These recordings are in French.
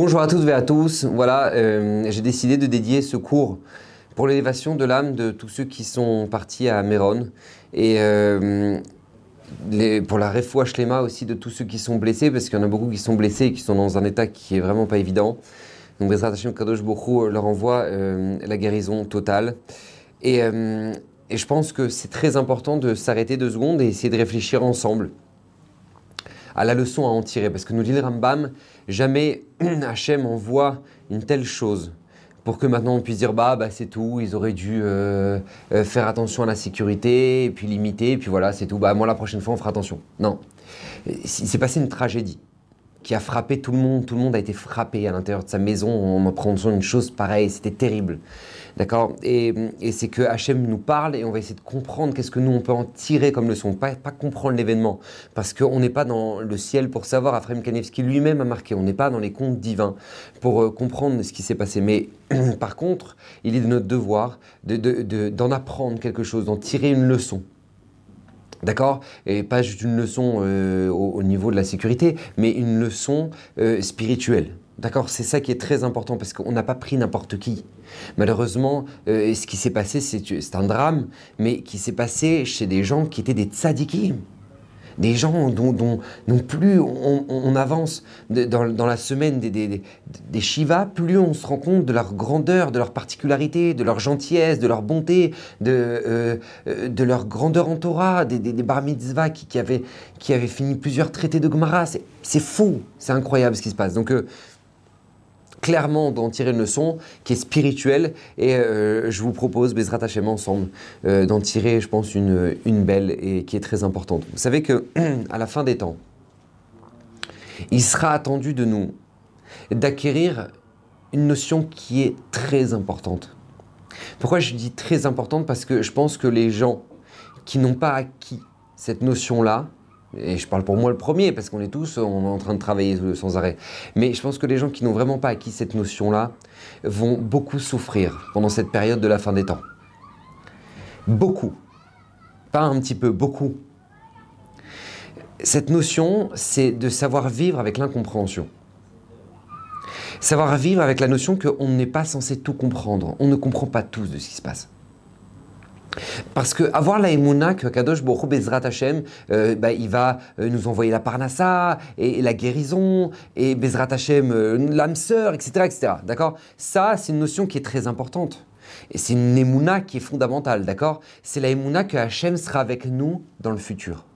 Bonjour à toutes et à tous. Voilà, euh, j'ai décidé de dédier ce cours pour l'élévation de l'âme de tous ceux qui sont partis à Méron et euh, pour la refoua shlema aussi de tous ceux qui sont blessés parce qu'il y en a beaucoup qui sont blessés et qui sont dans un état qui est vraiment pas évident. Donc Bezrat Hashem Kadosh Bokhu leur envoie euh, la guérison totale et, et je pense que c'est très important de s'arrêter deux secondes et essayer de réfléchir ensemble à la leçon à en tirer. Parce que nous dit le Rambam, jamais Hachem envoie une telle chose pour que maintenant on puisse dire bah, bah c'est tout, ils auraient dû euh, euh, faire attention à la sécurité, et puis limiter, et puis voilà, c'est tout. Bah moi la prochaine fois on fera attention. Non. Il s'est passé une tragédie qui a frappé tout le monde. Tout le monde a été frappé à l'intérieur de sa maison en apprenant une chose pareille. C'était terrible. D'accord? Et, c'est que Hachem nous parle et on va essayer de comprendre qu'est-ce que nous on peut en tirer comme leçon. Pas, pas comprendre l'événement. Parce qu'on n'est pas dans le ciel pour savoir. Afrem Kanevski lui-même a marqué. On n'est pas dans les contes divins pour euh, comprendre ce qui s'est passé. Mais par contre, il est de notre devoir d'en de, apprendre quelque chose, d'en tirer une leçon. D'accord? Et pas juste une leçon euh, au, niveau de la sécurité, mais une leçon euh, spirituelle. D'accord? C'est ça qui est très important parce qu'on n'a pas pris n'importe qui. Malheureusement, euh, ce qui s'est passé, c'est un drame, mais qui s'est passé chez des gens qui étaient des tzadikim des gens dont, plus on, avance dans, la semaine des, des, des, Shivas, plus on se rend compte de leur grandeur, de leur particularité, de leur gentillesse, de leur bonté, de, euh, euh, leur grandeur en Torah, des, bar mitzvah qui, qui, avaient, qui avaient fini plusieurs traités de Gemara. C'est fou, c'est incroyable ce qui se passe. Donc, euh, clairement d'en tirer une leçon qui est spirituelle et euh, je vous propose, Bezrat Hashem ensemble, euh, d'en tirer, je pense, une, une, belle et qui est très importante. Vous savez que à la fin des temps, il sera attendu de nous d'acquérir une notion qui est très importante. Pourquoi je dis très importante? Parce que je pense que les gens qui n'ont pas acquis cette notion-là, et je parle pour moi le premier, parce qu'on est tous en train de travailler sans arrêt. Mais je pense que les gens qui n'ont vraiment pas acquis cette notion-là vont beaucoup souffrir pendant cette période de la fin des temps. Beaucoup. Pas un petit peu, beaucoup. Cette notion, c'est de savoir vivre avec l'incompréhension. Savoir vivre avec la notion qu'on n'est pas censé tout comprendre. On ne comprend pas tout de ce qui se passe. Parce que avoir la émouna que Kadosh Baruch Bezrat Hashem, euh, bah, il va euh, nous envoyer la parnassa et, la guérison et Bezrat Hashem euh, l'âme sœur, etc., etc. D'accord? Ça, c'est une notion qui est très importante. Et c'est une émouna qui est fondamentale, d'accord? C'est la émouna que Hashem sera avec nous dans le futur.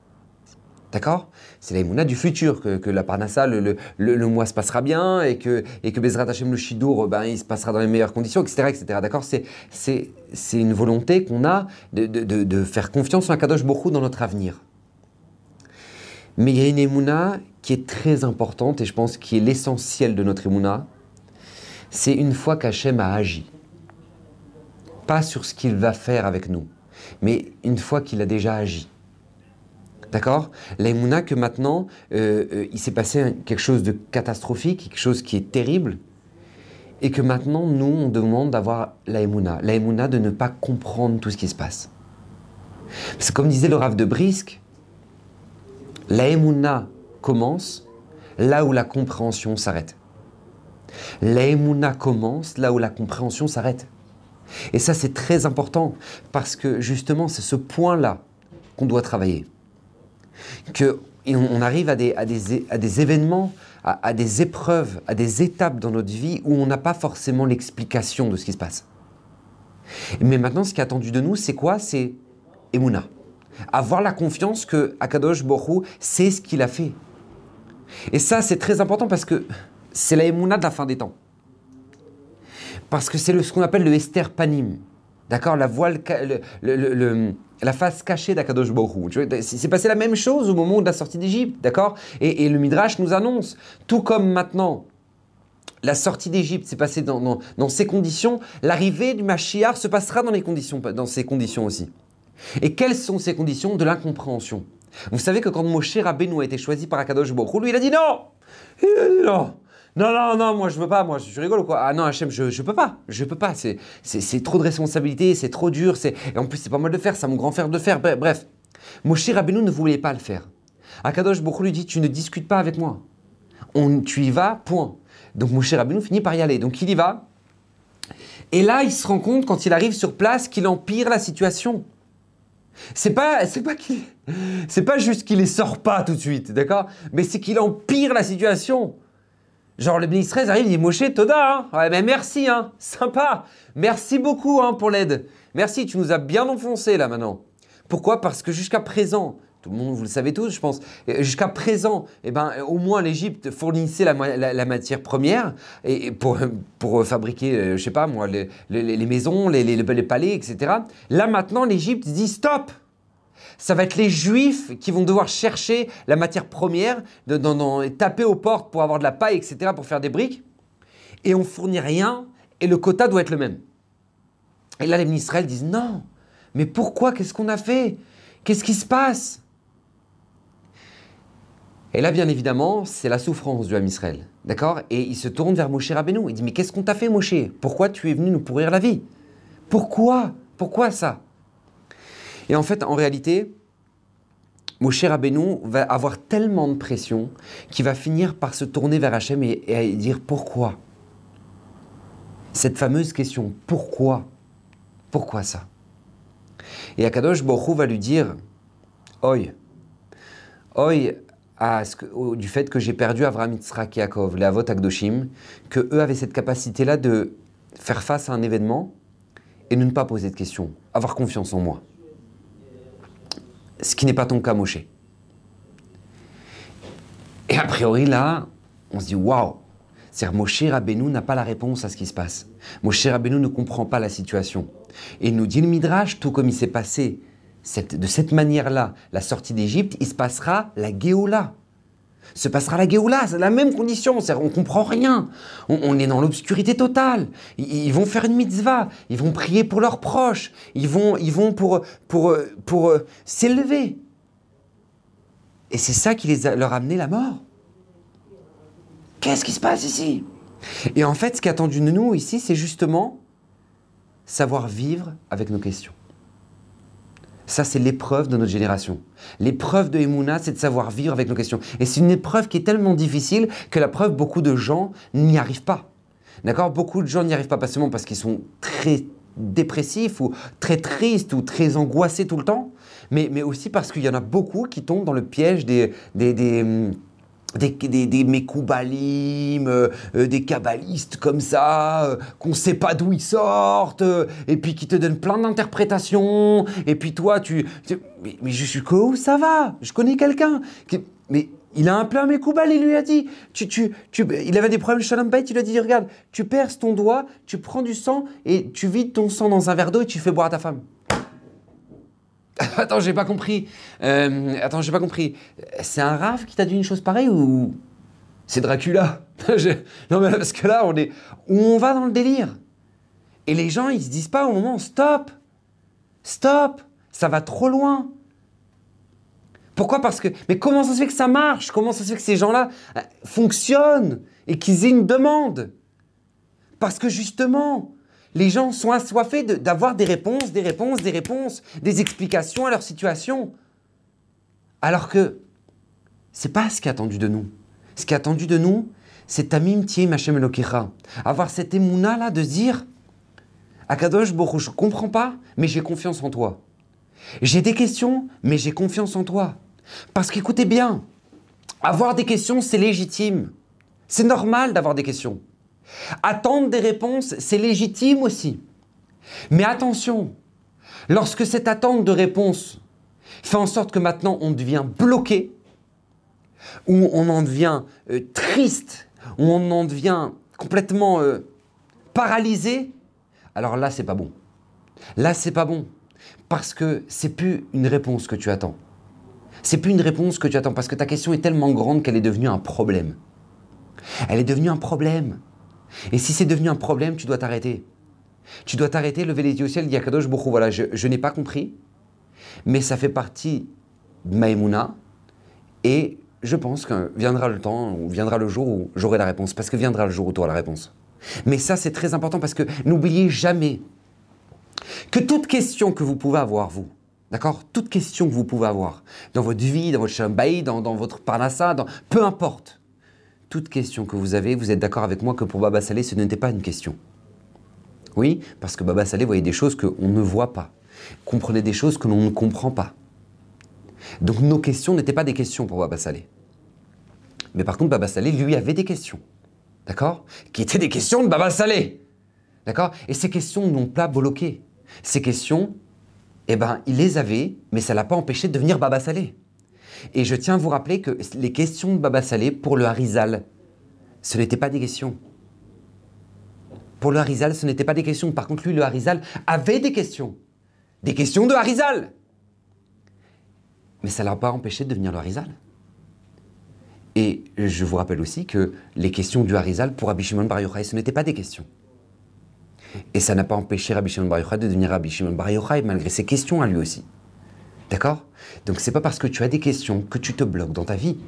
D'accord? C'est la du futur, que, la Parnassa, le, mois se passera bien et que, et que Bezrat Hashem, le Shidour, ben, il se passera dans les meilleures conditions, etc. etc. D'accord? C'est, une volonté qu'on a de, faire confiance en Kadosh Bokhu dans notre avenir. Mais il y a une Emouna qui est très importante et je pense qui est l'essentiel de notre Emouna. C'est une fois qu'Hachem a agi. Pas sur ce qu'il va faire avec nous, mais une fois qu'il a déjà agi. D'accord? L'aïmouna que maintenant, euh, euh, il s'est passé quelque chose de catastrophique, quelque chose qui est terrible, et que maintenant, nous, on demande d'avoir l'aïmouna. L'aïmouna de ne pas comprendre tout ce qui se passe. Parce que comme disait le Rav de Brisque, l'aïmouna commence là où la compréhension s'arrête. L'aïmouna commence là où la compréhension s'arrête. Et ça, c'est très important, parce que justement, c'est ce point-là qu'on doit travailler qu'on arrive à des, à des, événements, à, des épreuves, à des étapes dans notre vie où on n'a pas forcément l'explication de ce qui se passe. Mais maintenant, ce qui est attendu de nous, c'est quoi? C'est Emouna. Avoir la confiance que Akadosh Borou sait ce qu'il a fait. Et ça, c'est très important parce que c'est la Emouna de la fin des temps. Parce que c'est ce qu'on appelle le Esther Panim. D'accord? La voile, le, la face cachée d'Akadosh Borou. C'est passé la même chose au moment de la sortie d'Égypte, d'accord? Et, le Midrash nous annonce, tout comme maintenant, la sortie d'Égypte s'est passée dans, ces conditions, l'arrivée du Mashiach se passera dans, les conditions, dans ces conditions aussi. Et quelles sont ces conditions? De l'incompréhension. Vous savez que quand Moshe Rabbeinu a été choisi par Akadosh Borou, lui il a dit non Il a dit non non, non, non, moi je veux pas, moi je rigole ou quoi Ah non, Hachem, je, je peux pas, je peux pas, c'est, trop de responsabilité, c'est trop dur, c'est, et en plus c'est pas mal de faire, c'est mon grand frère de faire, bref. Moshe Rabbeinu ne voulait pas le faire. Akadosh beaucoup lui dit, tu ne discutes pas avec moi. on, tu y vas, point. Donc Moshe Rabbeinu finit par y aller. Donc il y va. Et là, il se rend compte, quand il arrive sur place, qu'il empire la situation. C'est pas, c'est pas c'est pas juste qu'il les sort pas tout de suite, d'accord? Mais c'est qu'il empire la situation. Genre le ministre arrive, il dit Moshe, Toda, hein ouais, mais merci, hein, sympa, merci beaucoup hein, pour l'aide. Merci, tu nous as bien enfoncé là maintenant. Pourquoi? Parce que jusqu'à présent, tout le monde, vous le savez tous, je pense. Jusqu'à présent, eh ben, au moins l'Égypte fournissait la, matière première et, pour, pour fabriquer, euh, je sais pas moi, les, les maisons, les, palais, etc. Là maintenant, l'Égypte dit stop ça va être les juifs qui vont devoir chercher la matière première, de, taper aux portes pour avoir de la paille, etc., pour faire des briques. Et on fournit rien, et le quota doit être le même. Et là, les ministres disent non, mais pourquoi Qu'est-ce qu'on a fait? Qu'est-ce qui se passe? Et là, bien évidemment, c'est la souffrance du Ham Israël. D'accord? Et il se tourne vers Moshe Rabbeinu. Il dit Mais qu'est-ce qu'on t'a fait, Moshe? Pourquoi tu es venu nous pourrir la vie? Pourquoi? Pourquoi ça? Et en fait, en réalité, Moshe Rabbeinu va avoir tellement de pression qu'il va finir par se tourner vers Hachem et, et dire Pourquoi? Cette fameuse question Pourquoi? Pourquoi ça? Et Akadosh Borou va lui dire Oi, Oi, du fait que j'ai perdu Avraham, Yitzhak, Yaakov, les Avot Akdoshim, que eux avaient cette capacité-là de faire face à un événement et de ne pas poser de questions, avoir confiance en moi. Ce qui n'est pas ton cas, Moshe. Et a priori, là, on se dit waouh! C'est-à-dire, Moshe Rabbeinu n'a pas la réponse à ce qui se passe. Moshe Rabbeinu ne comprend pas la situation. Et nous dit le Midrash, tout comme il s'est passé de cette manière-là, la sortie d'Égypte, il se passera la Géoula. Se passera la Géoula, c'est la même condition, on comprend rien. On, est dans l'obscurité totale. Ils, vont faire une mitzvah, ils vont prier pour leurs proches, ils vont, ils vont pour, pour, pour, euh, s'élever. Et c'est ça qui les leur a amené la mort. Qu'est-ce qui se passe ici? Et en fait, ce qui est attendu de nous ici, c'est justement savoir vivre avec nos questions. Ça, c'est l'épreuve de notre génération. L'épreuve de Emouna, c'est de savoir vivre avec nos questions. Et c'est une épreuve qui est tellement difficile que la preuve, beaucoup de gens n'y arrivent pas. D'accord? Beaucoup de gens n'y arrivent pas, pas seulement parce qu'ils sont très dépressifs ou très tristes ou très angoissés tout le temps, mais, mais aussi parce qu'il y en a beaucoup qui tombent dans le piège des, des, hum, des, des, des Mekoubalim, euh, euh, des kabbalistes comme ça, euh, qu'on ne sait pas d'où ils sortent, et puis qui te donnent plein d'interprétations, et puis toi, tu... mais, je suis où ça va Je connais quelqu'un. Mais il a un plein Mekoubal, il lui a dit, tu, tu, tu, il avait des problèmes Shalom il lui a dit, regarde, tu perces ton doigt, tu prends du sang, et tu vides ton sang dans un verre d'eau, et tu fais boire à ta femme. Attends, j'ai pas compris. Euh, attends, j'ai pas compris. C'est un Raph qui t'a dit une chose pareille ou c'est Dracula? Non mais parce que là, on est on va dans le délire? Et les gens, ils se disent pas au moment stop, stop, ça va trop loin. Pourquoi? Parce que mais comment ça se fait que ça marche? Comment ça se fait que ces gens-là euh, fonctionnent et qu'ils aient une demande Parce que justement, les gens sont assoiffés d'avoir des réponses, des réponses, des réponses, des explications à leur situation. Alors que c'est pas ce qui est attendu de nous. Ce qui est attendu de nous, c'est Tamim Tiem Hashem Elokecha. Avoir cette émouna là de dire Akadosh Borou, je comprends pas, mais j'ai confiance en toi. J'ai des questions, mais j'ai confiance en toi. Parce qu'écoutez bien, avoir des questions, c'est légitime. C'est normal d'avoir des questions. Attendre des réponses, c'est légitime aussi. Mais attention, lorsque cette attente de réponse fait en sorte que maintenant on devient bloqué, ou on en devient euh, triste, ou on en devient complètement euh, paralysé, alors là c'est pas bon. Là c'est pas bon parce que c'est plus une réponse que tu attends. C'est plus une réponse que tu attends parce que ta question est tellement grande qu'elle est devenue un problème. Elle est devenue un problème. Et si c'est devenu un problème, tu dois t'arrêter. Tu dois t'arrêter, lever les yeux au ciel, dire Kadosh Bokhu, voilà, je, n'ai pas compris, mais ça fait partie de Maïmouna, et je pense que viendra le temps, ou viendra le jour où j'aurai la réponse, parce que viendra le jour où tu auras la réponse. Mais ça, c'est très important, parce que n'oubliez jamais que toute question que vous pouvez avoir, vous, d'accord Toute question que vous pouvez avoir, dans votre vie, dans votre chambaï, dans, votre parnassa, peu importe, toute question que vous avez, vous êtes d'accord avec moi que pour Baba Salé, ce n'était pas une question. Oui, parce que Baba Salé voyait des choses qu'on ne voit pas, comprenait des choses que l'on ne comprend pas. Donc nos questions n'étaient pas des questions pour Baba Salé. Mais par contre, Baba Salé, lui, avait des questions. D'accord Qui étaient des questions de Baba Salé. D'accord Et ces questions n'ont pas bloqué. Ces questions, eh ben, il les avait, mais ça ne l'a pas empêché de devenir Baba Salé. Et je tiens à vous rappeler que les questions de Baba Salé pour le Harizal, ce n'étaient pas des questions. Pour le Harizal, ce n'était pas des questions. Par contre, lui, le Harizal, avait des questions. Des questions de Harizal. Mais ça ne l'a pas empêché de devenir le Harizal. Et je vous rappelle aussi que les questions du Harizal pour Rabbi Shimon ce n'étaient pas des questions. Et ça n'a pas empêché Rabbi Shimon de devenir Rabbi Shimon malgré ses questions à lui aussi. D'accord? Donc c'est pas parce que tu as des questions que tu te bloques dans ta vie.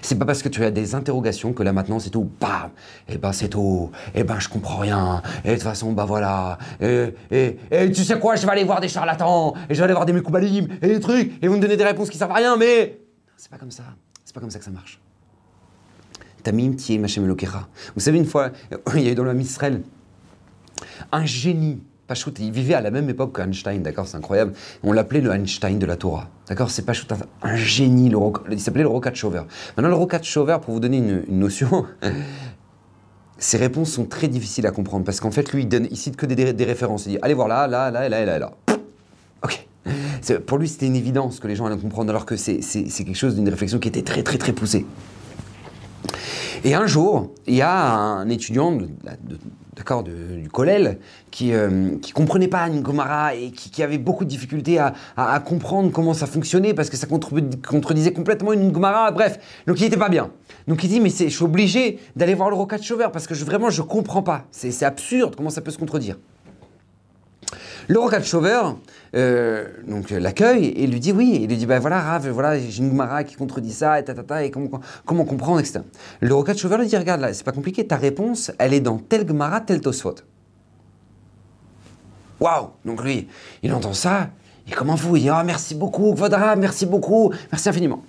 C'est pas parce que tu as des interrogations que là maintenant c'est tout, bam, et eh ben c'est tout, et eh ben je comprends rien, et de toute façon bah voilà, et, et, tu sais quoi, je vais aller voir des charlatans, et je vais aller voir des mekoubalim, et des trucs, et vous me donnez des réponses qui servent à rien, mais c'est pas comme ça, c'est pas comme ça que ça marche. Tamim Tié Machem Vous savez, une fois, il y a eu dans le Israël un génie Pachout, il vivait à la même époque qu'Einstein, d'accord C'est incroyable. On l'appelait le Einstein de la Torah, d'accord C'est Pachout, un, un génie, il s'appelait le Rokat Shover. Maintenant, le Shover, pour vous donner une, notion, ses réponses sont très difficiles à comprendre parce qu'en fait, lui, il, donne, cite que des, références. Il dit allez voir là, là, là, là, là, là. Ok. Pour lui, c'était une évidence que les gens allaient comprendre, alors que c'est quelque chose d'une réflexion qui était très, très, très poussée. Et un jour, il y a un étudiant de, du qui ne euh, comprenait pas une Gomara et qui, avait beaucoup de difficultés à, comprendre comment ça fonctionnait parce que ça contredisait complètement une Gomara. Bref, donc il n'était pas bien. Donc il dit mais je suis obligé d'aller voir le Rocat Chauver parce que vraiment je comprends pas. C'est absurde comment ça peut se contredire? Le Rocat Chauver euh, donc l'accueille et lui dit oui. Il lui dit ben voilà Rav, voilà j'ai une Gemara qui contredit ça et et comment, comment comprendre etc. Le Rocat Chauver lui dit regarde là c'est pas compliqué ta réponse elle est dans tel Gemara tel Tosfot. Waouh Donc lui il entend ça il est comme un fou il dit oh, merci beaucoup Vodra merci beaucoup merci infiniment.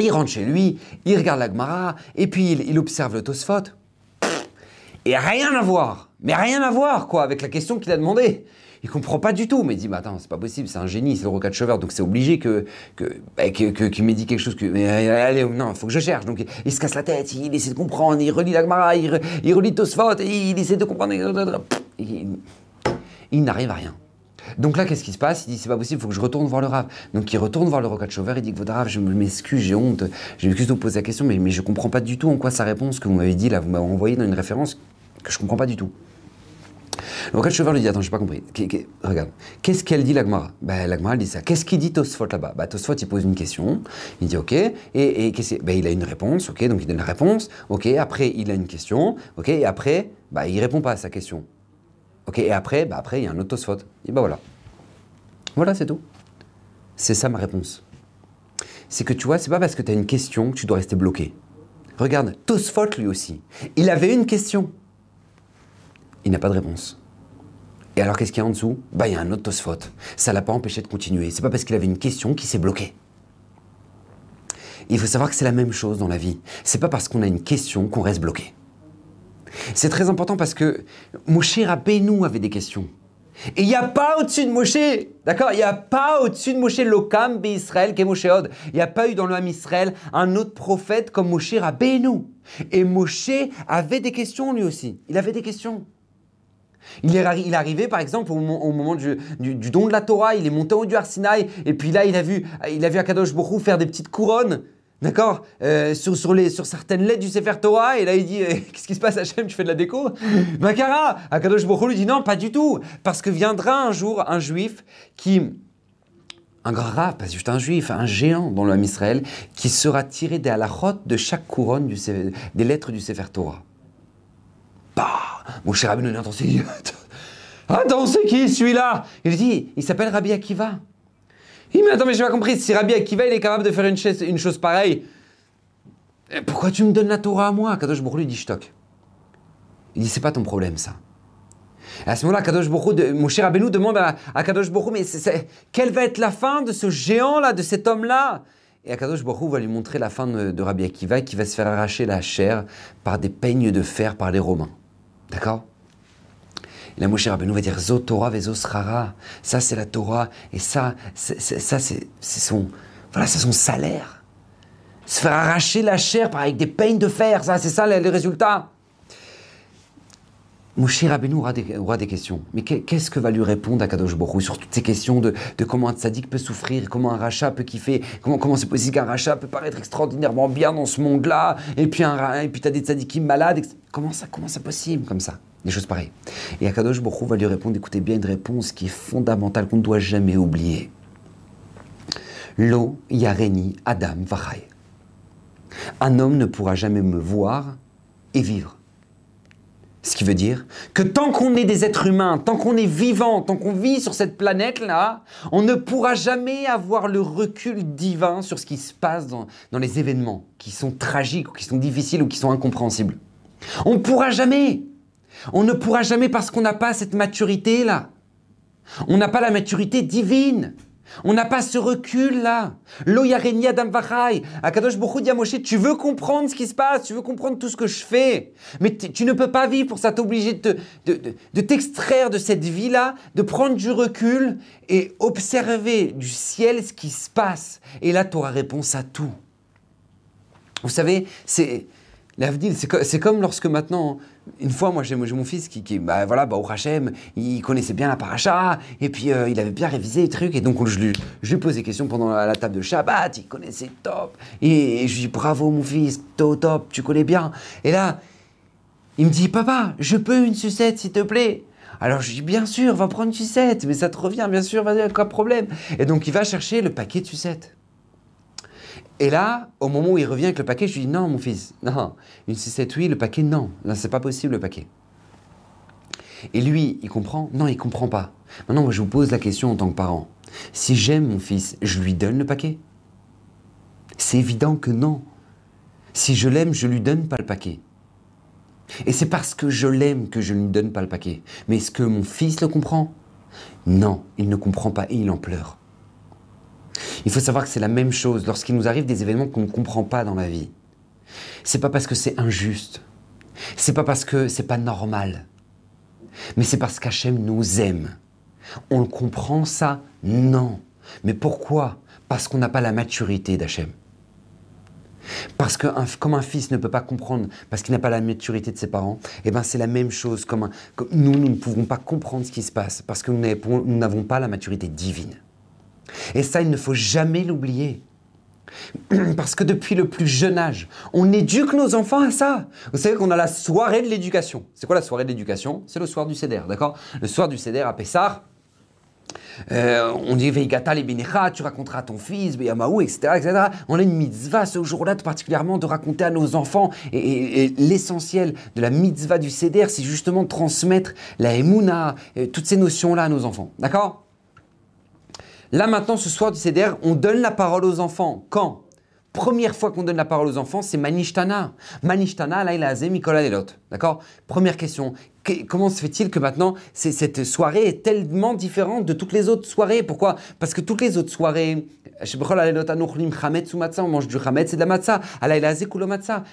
Il rentre chez lui il regarde la Gemara et puis il, il observe le Tosfot et rien à voir mais rien à voir quoi avec la question qu'il a demandé il comprend pas du tout, mais il dit, mais attends, c'est pas possible, c'est un génie, c'est le rocat cheval, donc c'est obligé que, que, bah, qu'il m'ait dit quelque chose que, mais allez, non, faut que je cherche. Donc il, se casse la tête, il essaie de comprendre, il relit l'Agmara, il, il relit Tosfot, il, essaie de comprendre. Il, n'arrive à rien. Donc là, qu'est-ce qui se passe? Il dit c'est pas possible, il faut que je retourne voir le Rav. Donc il retourne voir le Rocat Chauver, il dit que votre Rav, je m'excuse, j'ai honte, j'ai m'excuse de vous poser la question, mais, mais je comprends pas du tout en quoi sa réponse que vous m'avez dit là, vous m'avez envoyé dans une référence que je comprends pas du tout. Le Rocket lui dit Attends, j'ai pas compris. regarde, qu'est-ce qu'elle dit l'Agmara? Ben, L'Agmara, elle dit ça. Qu'est-ce qu'il dit Tosfot là-bas? Ben, Tosfot, il pose une question. Il dit Ok. Et, et ben, il a une réponse. Ok. Donc il donne la réponse. Ok. Après, il a une question. Ok. Et après, ben, il répond pas à sa question. Ok. Et après, ben, après il y a un autre Tosfot. Et ben voilà. Voilà, c'est tout. C'est ça ma réponse. C'est que tu vois, c'est pas parce que tu as une question que tu dois rester bloqué. Regarde, Tosfot lui aussi. Il avait une question il n'a pas de réponse. Et alors qu'est-ce qu'il y a en dessous? Bah il y a un autre Tosfot. Ça l'a pas empêché de continuer. C'est pas parce qu'il avait une question qu'il s'est bloqué. Il faut savoir que c'est la même chose dans la vie. C'est pas parce qu'on a une question qu'on reste bloqué. C'est très important parce que Moshe Rabbeinu avait des questions. Et il n'y a pas au-dessus de Moshe, d'accord? Il n'y a pas au-dessus de Moshe l'Okam Israël qui est Moshe Od. Il n'y a pas eu dans le Ham Israël un autre prophète comme Moshe Rabbeinu. Et Moshe avait des questions lui aussi. Il avait des questions. Il est, arrivé, par exemple, au, moment du, don de la Torah, il est monté au du Arsinaï, et puis là, il a vu, il a vu Akadosh Borou faire des petites couronnes, d'accord, euh, sur, certaines lettres du Sefer Torah, et là, il dit, qu'est-ce qui se passe, Hachem, tu fais de la déco? Makara Akadosh Borou lui dit, non, pas du tout, parce que viendra un jour un juif qui un grand pas juste un juif, un géant dans le Israël, qui sera tiré des halachot de chaque couronne des lettres du Sefer Torah. Mon cher Rabbi attends, c'est Attends, c'est qui celui-là? Il dit, il s'appelle Rabbi Akiva. Il dit, mais attends, mais j'ai pas compris, si Rabbi Akiva il est capable de faire une, chose, pareille, eh, pourquoi tu me donnes la Torah à moi? Kadosh Baruch lui dit, stock. Il dit, c'est pas ton problème ça. à ce moment-là, Kadosh Baruch mon cher Rabbeinu demande à, Kadosh Baruch mais quelle va être la fin de ce géant-là, de cet homme-là? Et Akadosh Baruch va lui montrer la fin de, de Rabbi Akiva qui va se faire arracher la chair par des peignes de fer par les Romains. D'accord? Et la Moshe Rabbeinu va dire Zo Torah vezo srara. Ça, c'est la Torah. Et ça, c'est, ça, c'est, son, voilà, c'est son salaire. Se faire arracher la chair avec des peignes de fer. Ça, c'est ça le résultat. Moshe Rabbeinu aura des, aura des questions. Mais qu'est-ce que va lui répondre à Kadosh Borou sur toutes ces questions de, comment un tzaddik peut souffrir, comment un rachat peut kiffer, comment, c'est possible qu'un rachat peut paraître extraordinairement bien dans ce monde-là, et puis, un, et puis tu as des tzaddikim malades. Comment ça, comment c'est possible comme ça? Des choses pareilles. Et Akadosh Borou va lui répondre, écoutez bien, une réponse qui est fondamentale, qu'on ne doit jamais oublier. Lo yareni Adam vachai. Un homme ne pourra jamais me voir et vivre. Ce qui veut dire que tant qu'on est des êtres humains, tant qu'on est vivant, tant qu'on vit sur cette planète-là, on ne pourra jamais avoir le recul divin sur ce qui se passe dans, les événements qui sont tragiques ou qui sont difficiles ou qui sont incompréhensibles. On ne pourra jamais. On ne pourra jamais parce qu'on n'a pas cette maturité-là. On n'a pas la maturité divine. On n'a pas ce recul-là. Lo yareni adam vachai. Akadosh Bokhu dit à Moshe, tu veux comprendre ce qui se passe, tu veux comprendre tout ce que je fais. Mais tu ne peux pas vivre pour ça. T'es de, de, de t'extraire de cette vie-là, de prendre du recul et observer du ciel ce qui se passe. Et là, tu auras réponse à tout. Vous savez, c'est... L'Avdil, c'est comme lorsque maintenant, une fois, moi j'ai mon fils qui, qui bah voilà, bah, au Hachem, il connaissait bien la paracha, et puis euh, il avait bien révisé les trucs, et donc je lui, je lui posais des questions pendant la, table de Shabbat, il connaissait top, et, je lui dis bravo mon fils, top, top, tu connais bien. Et là, il me dit papa, je peux une sucette s'il te plaît? Alors je dis bien sûr, va prendre une sucette, mais ça te revient, bien sûr, vas-y, de problème. Et donc il va chercher le paquet de sucettes. Et là, au moment où il revient avec le paquet, je lui dis non, mon fils, non. Une 6-7, oui, le paquet, non. Là, c'est pas possible, le paquet. Et lui, il comprend? Non, il comprend pas. Maintenant, moi, je vous pose la question en tant que parent. Si j'aime mon fils, je lui donne le paquet? C'est évident que non. Si je l'aime, je lui donne pas le paquet. Et c'est parce que je l'aime que je ne lui donne pas le paquet. Mais est-ce que mon fils le comprend? Non, il ne comprend pas et il en pleure. Il faut savoir que c'est la même chose lorsqu'il nous arrive des événements qu'on ne comprend pas dans la vie. C'est pas parce que c'est injuste. C'est pas parce que c'est pas normal. Mais c'est parce qu'Hachem nous aime. On le comprend ça? Non. Mais pourquoi? Parce qu'on n'a pas la maturité d'Hachem. Parce que comme un fils ne peut pas comprendre, parce qu'il n'a pas la maturité de ses parents, eh ben c'est la même chose. Comme nous, nous ne pouvons pas comprendre ce qui se passe, parce que nous n'avons pas la maturité divine. Et ça, il ne faut jamais l'oublier. Parce que depuis le plus jeune âge, on éduque nos enfants à ça. Vous savez qu'on a la soirée de l'éducation. C'est quoi la soirée de l'éducation? C'est le soir du CEDER, d'accord? Le soir du CEDER à Pessar, euh, on dit Veigata les tu raconteras à ton fils, Beyamaou, etc., etc. On a une mitzvah ce jour-là, particulièrement de raconter à nos enfants. Et, l'essentiel de la mitzvah du CEDER, c'est justement de transmettre la Emouna, toutes ces notions-là à nos enfants. D'accord? Là maintenant, ce soir du CDR, on donne la parole aux enfants. Quand? Première fois qu'on donne la parole aux enfants, c'est Manishtana. Manishtana, là, il a Mikola. D'accord? Première question. Comment se fait-il que maintenant, cette soirée est tellement différente de toutes les autres soirées Pourquoi Parce que toutes les autres soirées, on mange du chametz et de la matzah.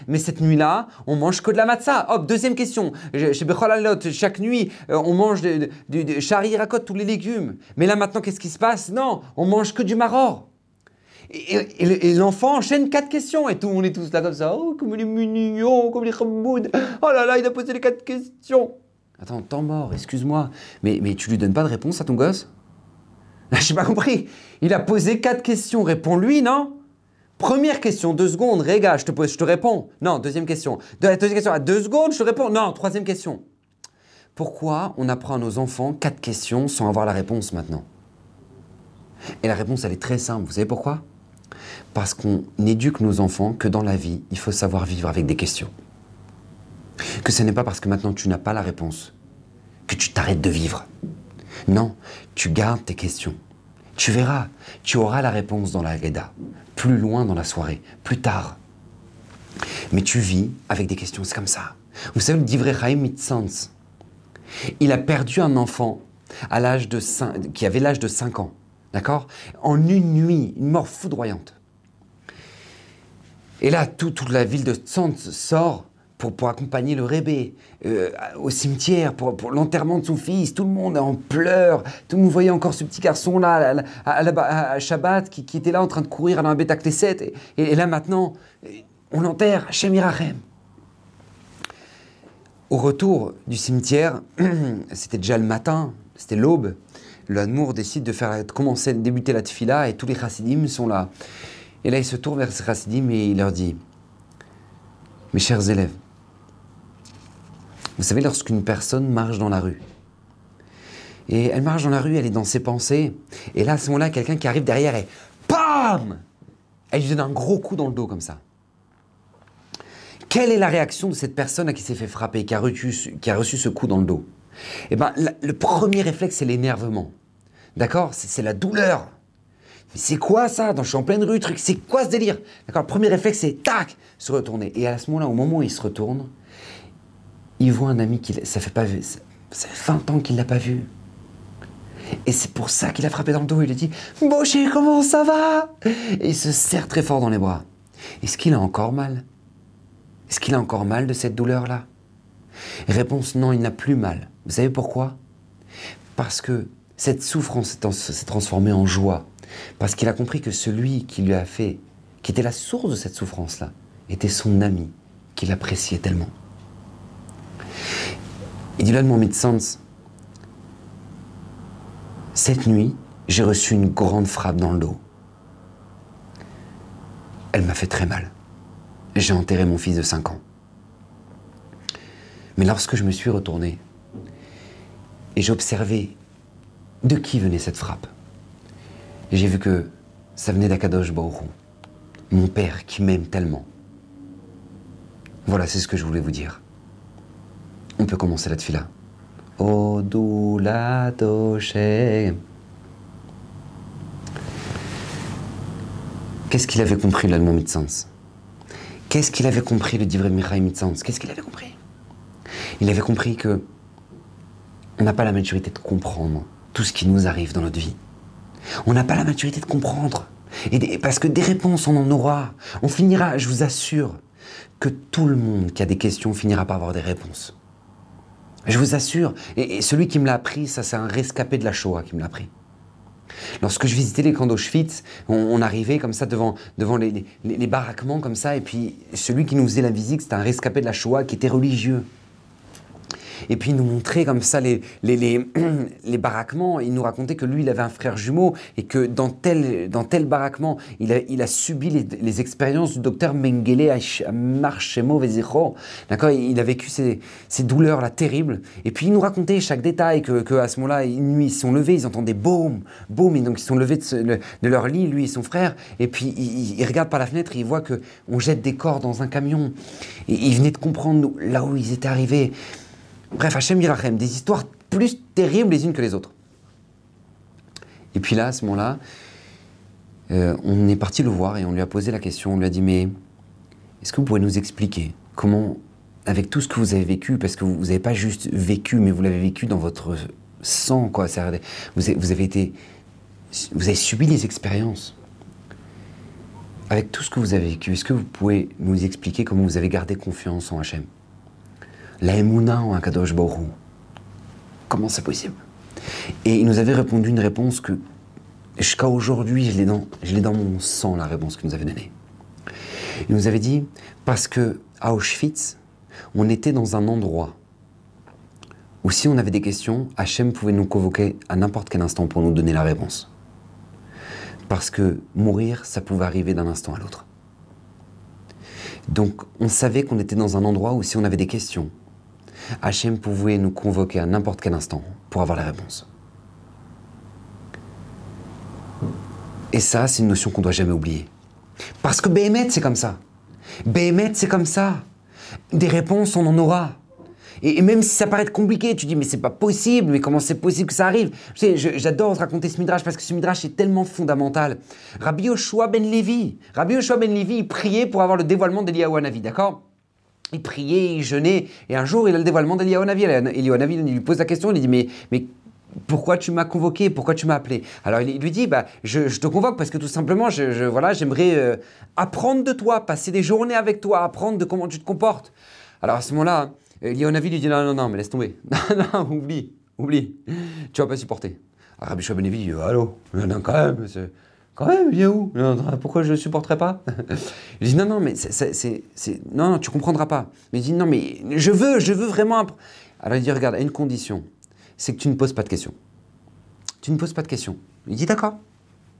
Mais cette nuit-là, on mange que de la matzah. Hop, deuxième question. Chaque nuit, euh, on mange du chari rakot, tous les légumes. Mais là maintenant, qu'est-ce qui se passe Non, on mange que du maror. Et, l'enfant enchaîne quatre questions et tout, on est tous là comme ça. Oh, comme il est mignon, comme il est. Oh là là, il a posé les quatre questions. Attends, temps mort, excuse-moi. Mais, mais tu lui donnes pas de réponse à ton gosse? J'ai pas compris. Il a posé quatre questions. Réponds-lui, non? Première question, deux secondes, Réga, je te pose, je te réponds. Non, deuxième question. Deuxième question, à deux secondes, je te réponds. Non, troisième question. Pourquoi on apprend à nos enfants quatre questions sans avoir la réponse maintenant? Et la réponse, elle est très simple. Vous savez pourquoi? Parce qu'on éduque nos enfants que dans la vie, il faut savoir vivre avec des questions. Que ce n'est pas parce que maintenant tu n'as pas la réponse que tu t'arrêtes de vivre. Non, tu gardes tes questions. Tu verras, tu auras la réponse dans la Haggadah, plus loin dans la soirée, plus tard. Mais tu vis avec des questions, c'est comme ça. Vous savez, le Divrei Chaim Mitzans, il a perdu un enfant à de 5, qui avait l'âge de 5 ans, d'accord? En une nuit, une mort foudroyante. Et là, toute la ville de Tzantz sort pour, pour accompagner le rébé euh, au cimetière, pour, l'enterrement de son fils. Tout le monde en pleurs. Tout le monde voyait encore ce petit garçon-là à, à, Shabbat qui, était là en train de courir dans un bêta Et, et, là maintenant, on l'enterre, Hashem Irachem. Au retour du cimetière, c'était déjà le matin, c'était l'aube. Le décide de faire commencer, débuter la tfila et tous les chassidim sont là. Et là, il se tourne vers ces chassidim et il leur dit Mes chers élèves, vous savez, lorsqu'une personne marche dans la rue, et elle marche dans la rue, elle est dans ses pensées, et là, à ce moment-là, quelqu'un qui arrive derrière et PAM Elle lui donne un gros coup dans le dos comme ça. Quelle est la réaction de cette personne à qui s'est fait frapper, qui a reçu ce coup dans le dos? Eh bien, le premier réflexe, c'est l'énervement. D'accord? C'est la douleur. Mais c'est quoi ça Je suis en pleine rue, truc, c'est quoi ce délire? D'accord? Le premier réflexe, c'est tac, se retourner. Et à ce moment-là, au moment où il se retourne, il voit un ami qui ça fait pas ça fait 20 ans qu'il l'a pas vu. Et c'est pour ça qu'il a frappé dans le dos. Il lui dit Boché, comment ça va? Et il se serre très fort dans les bras. Est-ce qu'il a encore mal? Est-ce qu'il a encore mal de cette douleur-là? Réponse non, il n'a plus mal. Vous savez pourquoi? Parce que cette souffrance s'est transformée en joie. Parce qu'il a compris que celui qui lui a fait, qui était la source de cette souffrance-là, était son ami, qu'il appréciait tellement. Il dit là de mon sens cette nuit, j'ai reçu une grande frappe dans le dos. Elle m'a fait très mal. J'ai enterré mon fils de 5 ans. Mais lorsque je me suis retourné et j'ai observé de qui venait cette frappe, j'ai vu que ça venait d'Akadosh Baoru, mon père qui m'aime tellement. Voilà, c'est ce que je voulais vous dire. On peut commencer la tfila. Qu'est-ce qu'il avait compris l'allemand Mitzans? Qu'est-ce qu'il avait compris le Divrei Mirai Mitzans? Qu'est-ce qu'il avait compris? Il avait compris que on n'a pas la maturité de comprendre tout ce qui nous arrive dans notre vie. On n'a pas la maturité de comprendre. Et parce que des réponses, on en aura. On finira, je vous assure, que tout le monde qui a des questions finira par avoir des réponses. Je vous assure. Et, celui qui me l'a appris, ça c'est un rescapé de la Shoah qui me l'a appris. Lorsque je visitais les camps d'Auschwitz, on, arrivait comme ça devant, devant les, les, baraquements comme ça, et puis celui qui nous faisait la visite, c'était un rescapé de la Shoah qui était religieux et puis il nous montrait comme ça les, les, les, baraquements. Il nous racontait que lui, il avait un frère jumeau et que dans tel, dans tel baraquement, il a, il a subi les, expériences du docteur Mengele Marchemo Vezicho. D'accord? Il a vécu ces, ces douleurs-là terribles. Et puis il nous racontait chaque détail que, que à ce moment-là, une nuit, ils sont levés, ils entendaient boum, boum, et donc ils sont levés de, leur lit, lui et son frère. Et puis il, regarde par la fenêtre et il voit que on jette des corps dans un camion. Et il venait de comprendre là où ils étaient arrivés. Bref, Hachem Yirachem, des histoires plus terribles les unes que les autres. Et puis là, à ce moment-là, euh, on est parti le voir et on lui a posé la question. On lui a dit Mais est-ce que vous pouvez nous expliquer comment, avec tout ce que vous avez vécu, parce que vous n'avez pas juste vécu, mais vous l'avez vécu dans votre sang, quoi. Vous avez, vous avez été. Vous avez subi les expériences. Avec tout ce que vous avez vécu, est-ce que vous pouvez nous expliquer comment vous avez gardé confiance en Hachem? La Emouna en Akadosh Baruch Comment c'est possible? Et il nous avait répondu une réponse que, jusqu'à aujourd'hui, je l'ai dans, dans mon sang, la réponse qu'il nous avait donnée. Il nous avait dit, parce que à Auschwitz, on était dans un endroit où si on avait des questions, Hachem pouvait nous convoquer à n'importe quel instant pour nous donner la réponse. Parce que mourir, ça pouvait arriver d'un instant à l'autre. Donc on savait qu'on était dans un endroit où si on avait des questions, Hachem pouvait nous convoquer à n'importe quel instant pour avoir la réponse. Et ça, c'est une notion qu'on ne doit jamais oublier. Parce que Béhémet, c'est comme ça. Béhémet, c'est comme ça. Des réponses, on en aura. Et, même si ça paraît compliqué, tu dis mais c'est pas possible, mais comment c'est possible que ça arrive? Tu sais, j'adore raconter ce midrash parce que ce midrash est tellement fondamental. Rabbi Yoshua ben Levi, Rabbi Yoshua ben Levi, il priait pour avoir le dévoilement d'Eliyahu Hanavi, d'accord? Il priait, il jeûnait, et un jour, il a le dévoilement Hanavi, il lui pose la question, il dit, mais, mais pourquoi tu m'as convoqué, pourquoi tu m'as appelé? Alors il lui dit, bah, je, te convoque parce que tout simplement, je, voilà, j'aimerais euh, apprendre de toi, passer des journées avec toi, apprendre de comment tu te comportes. Alors à ce moment-là, Lionavi lui dit, non, non, non, mais laisse tomber. non, non, oublie, oublie, tu vas pas supporter. Alors Rabbi Shobenevi dit, allô, non, quand même, quand même, viens où? Pourquoi je ne supporterais pas? Il dit, non, non, mais c'est, non, non, tu comprendras pas. Mais il dit, non, mais je veux, je veux vraiment... Alors il dit, regarde, à une condition, c'est que tu ne poses pas de questions. Tu ne poses pas de questions. Il dit d'accord.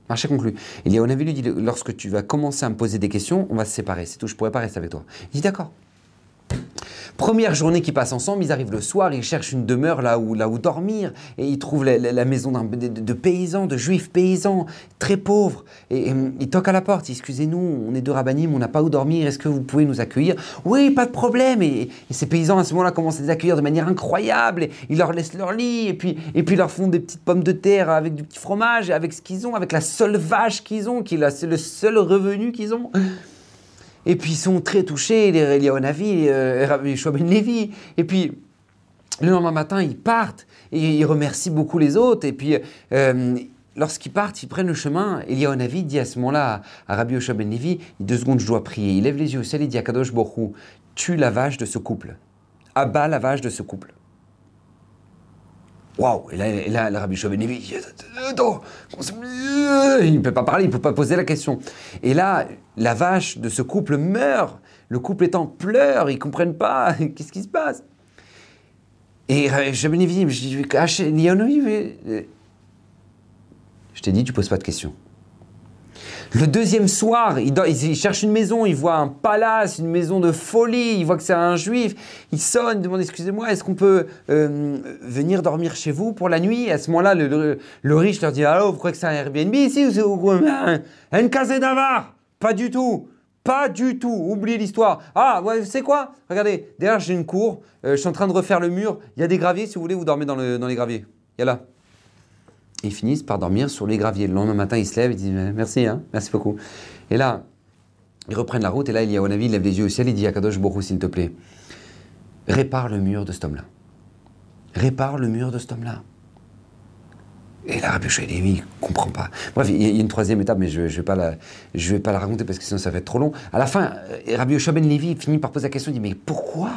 Marché conclu. Il a, on avait lui dit, lorsque tu vas commencer à me poser des questions, on va se séparer. C'est tout, je ne pourrais pas rester avec toi. Il dit d'accord. Première journée qu'ils passent ensemble, ils arrivent le soir, ils cherchent une demeure là où, là où dormir, et ils trouvent la, maison de, de, paysans, de juifs paysans, très pauvres. Et, ils toquent à la porte, excusez-nous, on est de Rabbanim, on n'a pas où dormir, est-ce que vous pouvez nous accueillir? Oui, pas de problème. Et, ces paysans à ce moment-là commencent à les accueillir de manière incroyable, et ils leur laissent leur lit, et puis, et puis ils leur font des petites pommes de terre avec du petit fromage, avec ce qu'ils ont, avec la seule vache qu'ils ont, qui est le seul revenu qu'ils ont. Et puis ils sont très touchés, les Eliyahu euh, Rabbi Ben Levi. Et puis le lendemain matin, ils partent et ils remercient beaucoup les autres. Et puis euh, lorsqu'ils partent, ils prennent le chemin. Eliyahu Navi dit à ce moment-là à, Rabbi Yoshua Ben Levi, deux secondes, je dois prier. Il lève les yeux au ciel et dit à Kadosh Borou, tue la vache de ce couple. Abat la vache de ce couple. Waouh Et là, le Rabbi Ben Levi, attends, il ne peut pas parler, il ne peut pas poser la question. Et là, la vache de ce couple meurt. Le couple est en pleurs, ils ne comprennent pas. Qu'est-ce qui se passe? Et je me dis, je t'ai dit, tu poses pas de questions. Le deuxième soir, il, cherche une maison, il voit un palace, une maison de folie, il voit que c'est un juif, il sonne, il demande excusez-moi, est-ce qu'on peut euh, venir dormir chez vous pour la nuit? À ce moment-là, le, riche leur dit allô, vous croyez que c'est un Airbnb ici ou c'est un, un d'avar pas du tout. Pas du tout. Oubliez l'histoire. Ah, ouais, c'est quoi? Regardez, derrière j'ai une cour. Euh, je suis en train de refaire le mur. Il y a des graviers. Si vous voulez, vous dormez dans, les graviers. Il y a là. Ils finissent par dormir sur les graviers. Le lendemain matin, ils se lèvent. Ils disent merci, hein, merci beaucoup. Et là, ils reprennent la route. Et là, il y a Onavi, il lève les yeux au ciel. Il dit à Kadosh Borou, s'il te plaît, répare le mur de cet homme-là. Répare le mur de cet homme-là. Et là, Rabbi Lévi ne comprend pas. Bref, il y a une troisième étape, mais je ne vais, pas la, raconter parce que sinon ça va être trop long. À la fin, euh, Rabbi Ben Lévi finit par poser la question, il dit, mais pourquoi?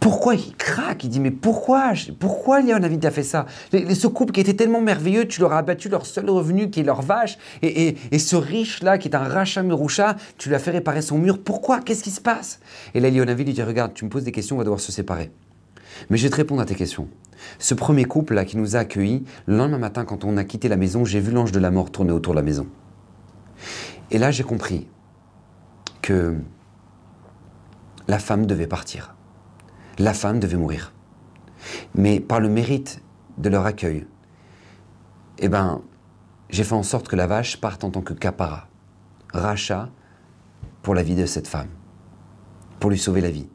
Pourquoi il craque Il dit mais pourquoi? Pourquoi Léon a fait ça? Ce couple qui était tellement merveilleux, tu leur as abattu leur seul revenu qui est leur vache, et, ce riche-là qui est un rachat meroucha, tu lui as fait réparer son mur. Pourquoi? Qu'est-ce qui se passe? Et là, Léonavi lui dit regarde, tu me poses des questions, on va devoir se séparer. Mais je vais te répondre à tes questions. Ce premier couple-là qui nous a accueillis, le lendemain matin, quand on a quitté la maison, j'ai vu l'ange de la mort tourner autour de la maison. Et là, j'ai compris que la femme devait partir. La femme devait mourir. Mais par le mérite de leur accueil, eh ben, j'ai fait en sorte que la vache parte en tant que capara, rachat pour la vie de cette femme, pour lui sauver la vie,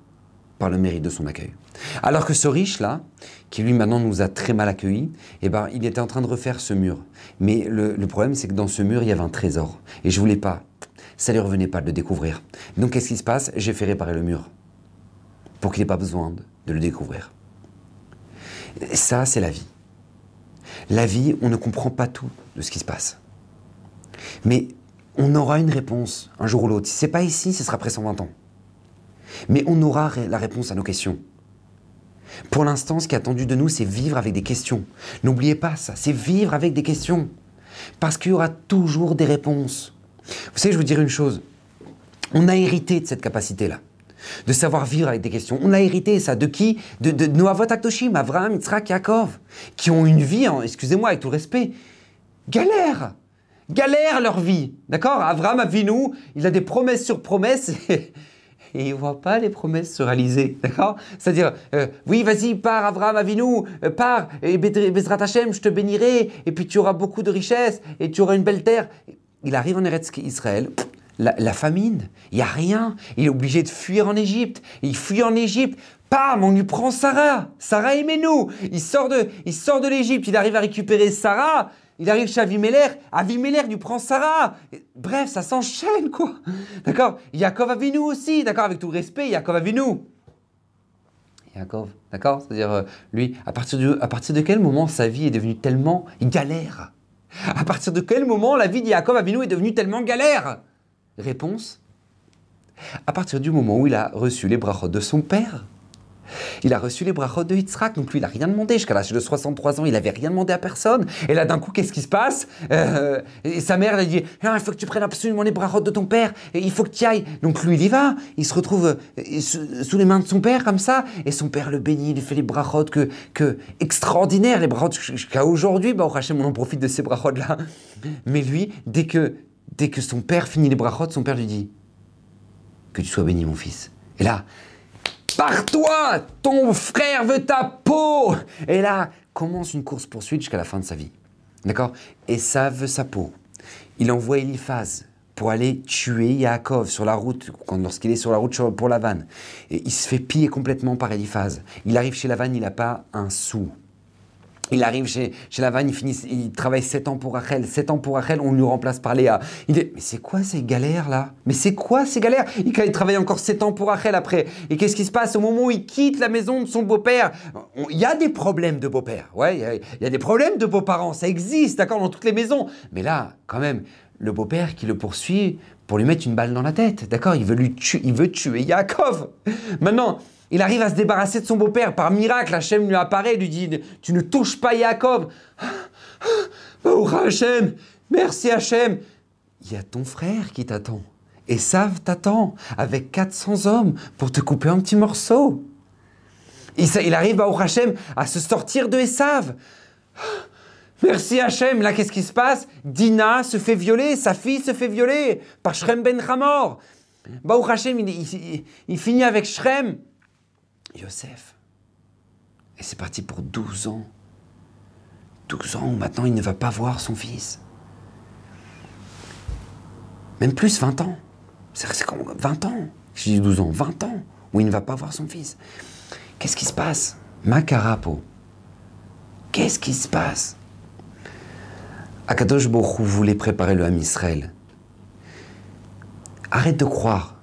par le mérite de son accueil. Alors que ce riche-là, qui lui maintenant nous a très mal accueillis, eh ben, il était en train de refaire ce mur. Mais le, problème, c'est que dans ce mur, il y avait un trésor. Et je voulais pas. Ça ne lui revenait pas de le découvrir. Donc qu'est-ce qui se passe? J'ai fait réparer le mur. Pour qu'il n'ait pas besoin de, le découvrir. Ça, c'est la vie. La vie, on ne comprend pas tout de ce qui se passe. Mais on aura une réponse un jour ou l'autre. Si ce n'est pas ici, ce sera après 120 ans. Mais on aura la réponse à nos questions. Pour l'instant, ce qui est attendu de nous, c'est vivre avec des questions. N'oubliez pas ça, c'est vivre avec des questions. Parce qu'il y aura toujours des réponses. Vous savez, je vous dire une chose. On a hérité de cette capacité-là, de savoir vivre avec des questions. On a hérité ça de qui? De, de Noavot Aktoshim, Avraham, Yitzhak, Yaakov, qui ont une vie, excusez-moi avec tout respect, galère. Galère leur vie. D'accord? Avraham Avinu, il a des promesses sur promesses. et il ne voit pas les promesses se réaliser. D'accord? C'est-à-dire, euh, oui, vas-y, pars, Abraham Avinu, euh, pars, et Bezrat Hashem, je te bénirai, et puis tu auras beaucoup de richesses, et tu auras une belle terre. Il arrive en Eretz Israël, la, famine, il n'y a rien. Il est obligé de fuir en Égypte. Il fuit en Égypte. Pam, on lui prend Sarah. Sarah aimez-nous. Il sort de, il sort de l'Égypte, il arrive à récupérer Sarah. Il arrive chez Avimeler, Avimeler lui prend Sarah. Bref, ça s'enchaîne, quoi. D'accord? Yaakov Avinu aussi, d'accord? Avec tout le respect, Yaakov Avinu. Yaakov. D'accord? C'est-à-dire, euh, lui, à partir, de, à partir de quel moment sa vie est devenue tellement galère? À partir de quel moment la vie de Yaakov Avinu est devenue tellement galère? Réponse à partir du moment où il a reçu les brachot de son père. Il a reçu les brachot de Yitzhak, donc lui, il n'a rien demandé. Jusqu'à l'âge de 63 ans, il n'avait rien demandé à personne. Et là, d'un coup, qu'est-ce qui se passe? Euh, et Sa mère, elle dit ah, Il faut que tu prennes absolument les brachot de ton père, et il faut que tu y ailles. Donc lui, il y va. Il se retrouve euh, sous les mains de son père, comme ça. Et son père le bénit, il fait les brachot que, que extraordinaires, les brachot jusqu'à aujourd'hui. Bah, Hachem, on en profite de ces brachot-là. Mais lui, dès que, dès que son père finit les brachot, son père lui dit que tu sois béni, mon fils. Et là, par toi, ton frère veut ta peau. Et là, commence une course-poursuite jusqu'à la fin de sa vie. D'accord? Et ça veut sa peau. Il envoie Eliphaz pour aller tuer Yaakov sur la route, lorsqu'il est sur la route pour la vanne. Et il se fait piller complètement par Eliphaz. Il arrive chez la vanne, il n'a pas un sou. Il arrive chez, chez il, finit, il travaille 7 ans pour Rachel. 7 ans pour Rachel, on lui remplace par Léa. Il mais c'est quoi ces galères là? Mais c'est quoi ces galères? Il, il travaille encore 7 ans pour Rachel après. Et qu'est-ce qui se passe au moment où il quitte la maison de son beau-père? Il y a des problèmes de beau-père. Ouais, il y, a, des problèmes de beaux-parents. Ça existe, d'accord, dans toutes les maisons. Mais là, quand même, le beau-père qui le poursuit pour lui mettre une balle dans la tête, d'accord? Il veut tuer, il veut tuer Yaakov. Maintenant, il arrive à se débarrasser de son beau-père. Par miracle, Hachem lui apparaît, lui dit Tu ne touches pas Yaakov. Oh Hachem, merci Hachem. Il y a ton frère qui t'attend. Et t'attend avec 400 hommes pour te couper un petit morceau. Il, arrive à Hachem à se sortir de Esav. Merci Hachem. Là, qu'est-ce qui se passe? Dina se fait violer, sa fille se fait violer par Shrem ben Hamor. Baruch Hachem, il finit avec Shrem. Yosef. Et c'est parti pour 12 ans. 12 ans où maintenant il ne va pas voir son fils. Même plus 20 ans. C'est comme 20 ans. Je dis 12 ans, 20 ans où il ne va pas voir son fils. Qu'est-ce qui se passe? Macarapo. Qu'est-ce qui se passe? Akadosh Borou voulait préparer le Ham Israël. Arrête de croire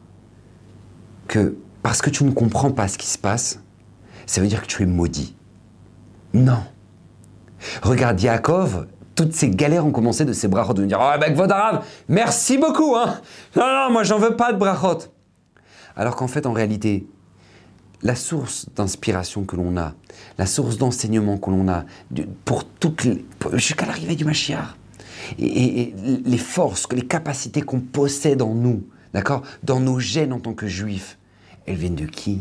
que parce que tu ne comprends pas ce qui se passe, ça veut dire que tu es maudit. Non. Regarde Yaakov, toutes ces galères ont commencé de ses brachot, de dire Oh, ben, Vodarav, merci beaucoup, hein. Non, non, moi, j'en veux pas de brachot. Alors qu'en fait, en réalité, la source d'inspiration que l'on a, la source d'enseignement que l'on a, pour toutes jusqu'à l'arrivée du Mashiach, et, et, les forces, les capacités qu'on possède en nous, d'accord, dans nos gènes en tant que juifs, elles viennent de qui?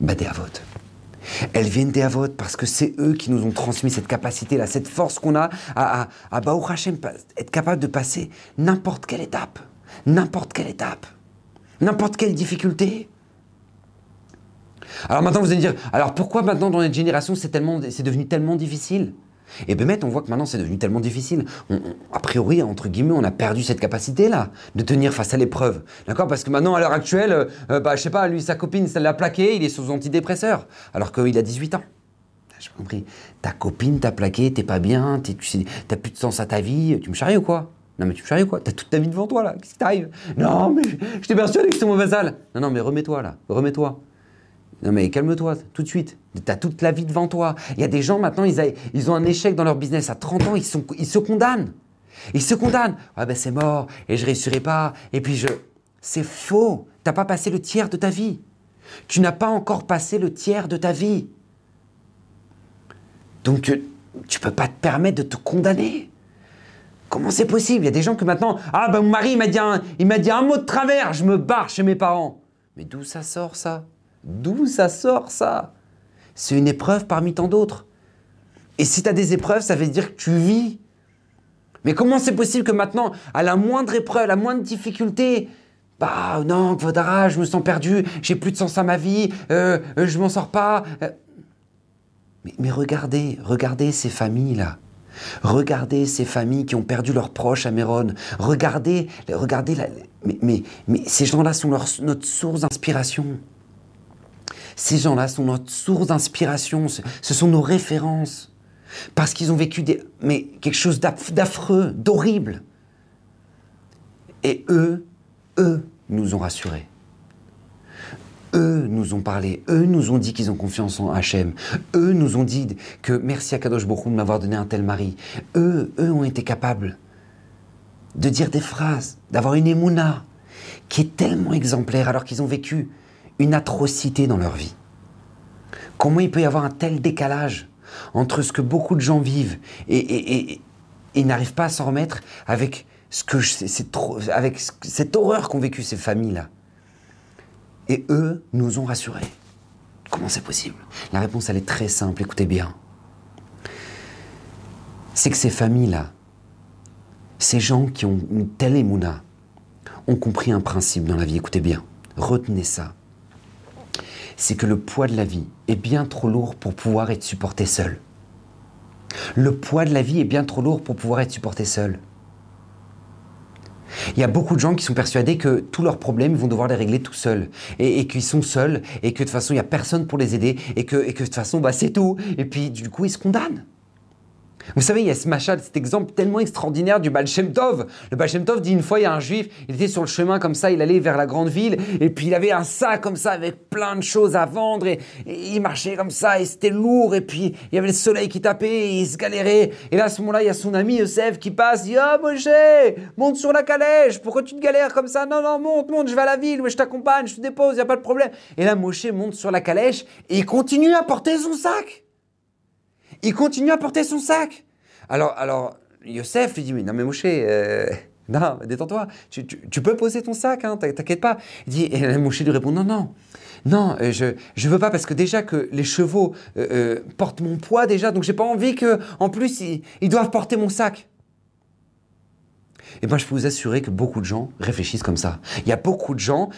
Bah, Des Avot. Elles viennent des Avot parce que c'est eux qui nous ont transmis cette capacité-là, cette force qu'on a à, à, à être capable de passer n'importe quelle étape, n'importe quelle étape, n'importe quelle difficulté. Alors maintenant, vous allez dire, alors pourquoi maintenant dans notre génération c'est devenu tellement difficile? Et Bémet, on voit que maintenant c'est devenu tellement difficile. a priori, entre guillemets, on a perdu cette capacité-là de tenir face à l'épreuve. D'accord? Parce que maintenant, à l'heure actuelle, euh, bah, je sais pas, lui, sa copine, ça l'a plaqué, il est sous antidépresseur, alors qu'il a 18 ans. J'ai compris. Ta copine t'a plaqué, t'es pas bien, t'as plus de sens à ta vie, tu me charries ou quoi? Non mais tu me charries quoi? T'as toute ta vie devant toi là, qu'est-ce qui t'arrive? Non mais je t'ai persuadé que c'est mon vassal Non non mais remets-toi là, remets-toi. Non mais calme-toi, tout de suite. Tu as toute la vie devant toi. Il y a des gens maintenant, ils, ont un échec dans leur business. À 30 ans, ils se condamnent. Ils se condamnent. Ah ben c'est mort, et je réussirai pas, et puis je... C'est faux. T'as pas passé le tiers de ta vie. Tu n'as pas encore passé le tiers de ta vie. Donc euh, tu peux pas te permettre de te condamner. Comment c'est possible? Il y a des gens que maintenant, ah ben mon mari m'a dit, il m'a dit un mot de travers, je me barre chez mes parents. Mais d'où ça sort ça? D'où ça sort ça? C'est une épreuve parmi tant d'autres. Et si tu as des épreuves, ça veut dire que tu vis. Mais comment c'est possible que maintenant, à la moindre épreuve, à la moindre difficulté, bah non, Vodara, je me sens perdu, j'ai plus de sens à ma vie, euh, euh je m'en sors pas. Euh. Mais, mais, regardez, regardez ces familles-là. Regardez ces familles qui ont perdu leurs proches à Méron. Regardez, regardez, mais, mais, ces gens-là sont notre source d'inspiration. Ces gens-là sont notre source d'inspiration, ce sont nos références. Parce qu'ils ont vécu des, mais quelque chose d'affreux, d'horrible. Et eux, eux nous ont rassurés. Eux nous ont parlé, eux nous ont dit qu'ils ont confiance en Hachem, eux nous ont dit que merci à Kadosh Baruch de m'avoir donné un tel mari. Eux, eux ont été capables de dire des phrases, d'avoir une émouna qui est tellement exemplaire alors qu'ils ont vécu une atrocité dans leur vie. Comment il peut y avoir un tel décalage entre ce que beaucoup de gens vivent et, et, n'arrivent pas à s'en remettre avec, ce que trop, avec cette horreur qu'ont vécu ces familles-là? Et eux nous ont rassurés. Comment c'est possible? La réponse, elle est très simple, écoutez bien. C'est que ces familles-là, ces gens qui ont une telle émouna, ont compris un principe dans la vie, écoutez bien, retenez ça. C'est que le poids de la vie est bien trop lourd pour pouvoir être supporté seul. Le poids de la vie est bien trop lourd pour pouvoir être supporté seul. Il y a beaucoup de gens qui sont persuadés que tous leurs problèmes, vont devoir les régler tout seuls. Et, qu'ils sont seuls, et que de toute façon, il n'y a personne pour les aider, et que, et que de toute façon, bah, c'est tout. Et puis, du coup, ils se condamnent. Vous savez, il y a ce machin, cet exemple tellement extraordinaire du Baal Shem Tov. Le Baal Shem Tov dit une fois, il y a un juif, il était sur le chemin comme ça, il allait vers la grande ville, et puis il avait un sac comme ça avec plein de choses à vendre, et, il marchait comme ça, et c'était lourd, et puis il y avait le soleil qui tapait, et il se galérait. Et là, à ce moment-là, il y a son ami Yosef qui passe, il dit Oh Moshe, monte sur la calèche, pourquoi tu te galères comme ça? Non, non, monte, monte, je vais à la ville, je t'accompagne, je te dépose, il n'y a pas de problème. Et là, Moshe monte sur la calèche, et il continue à porter son sac. Il continue à porter son sac. Alors, alors Yosef lui dit, mais non mais Moshe, euh, non, détends-toi, tu, peux poser ton sac, hein, t'inquiète pas. Il dit, et Moshe lui répond, non, non, non, euh, je ne veux pas parce que déjà que les chevaux euh, portent mon poids déjà, donc j'ai pas envie que, en plus, ils, doivent porter mon sac. Et moi, je peux vous assurer que beaucoup de gens réfléchissent comme ça. Il y a beaucoup de gens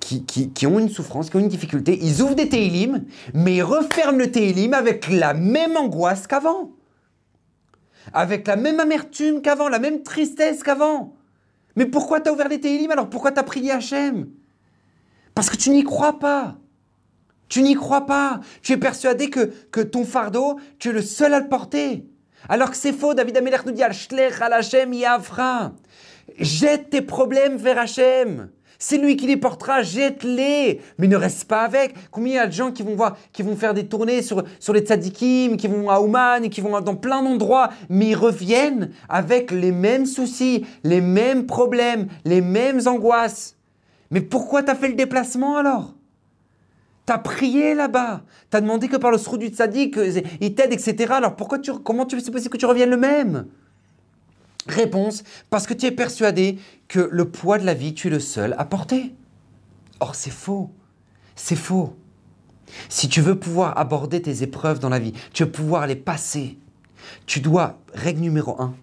qui, qui, ont une souffrance, qui ont une difficulté. Ils ouvrent des télim, mais ils referment le télim avec la même angoisse qu'avant avec la même amertume qu'avant, la même tristesse qu'avant. Mais pourquoi tu as ouvert les Télim alors? Pourquoi tu as prié Hachem? Parce que tu n'y crois pas. Tu n'y crois pas. Tu es persuadé que, que ton fardeau, tu es le seul à le porter. Alors que c'est faux, David Ameler nous dit Al-Shlech al-Hachem Yavra. Jette tes problèmes vers Hachem. C'est lui qui les portera, jette-les, mais ne reste pas avec. Combien il y a de gens qui vont voir, qui vont faire des tournées sur, sur les tzadikim, qui vont à Ouman, qui vont dans plein d'endroits, mais ils reviennent avec les mêmes soucis, les mêmes problèmes, les mêmes angoisses. Mais pourquoi t'as fait le déplacement alors? T'as prié là-bas, t'as demandé que par le srou du tzadik, il t'aide, etc. Alors pourquoi tu, comment tu, c'est possible que tu reviennes le même? Réponse, parce que tu es persuadé que le poids de la vie, tu es le seul à porter. Or, c'est faux. C'est faux. Si tu veux pouvoir aborder tes épreuves dans la vie, tu veux pouvoir les passer, tu dois, règle numéro un,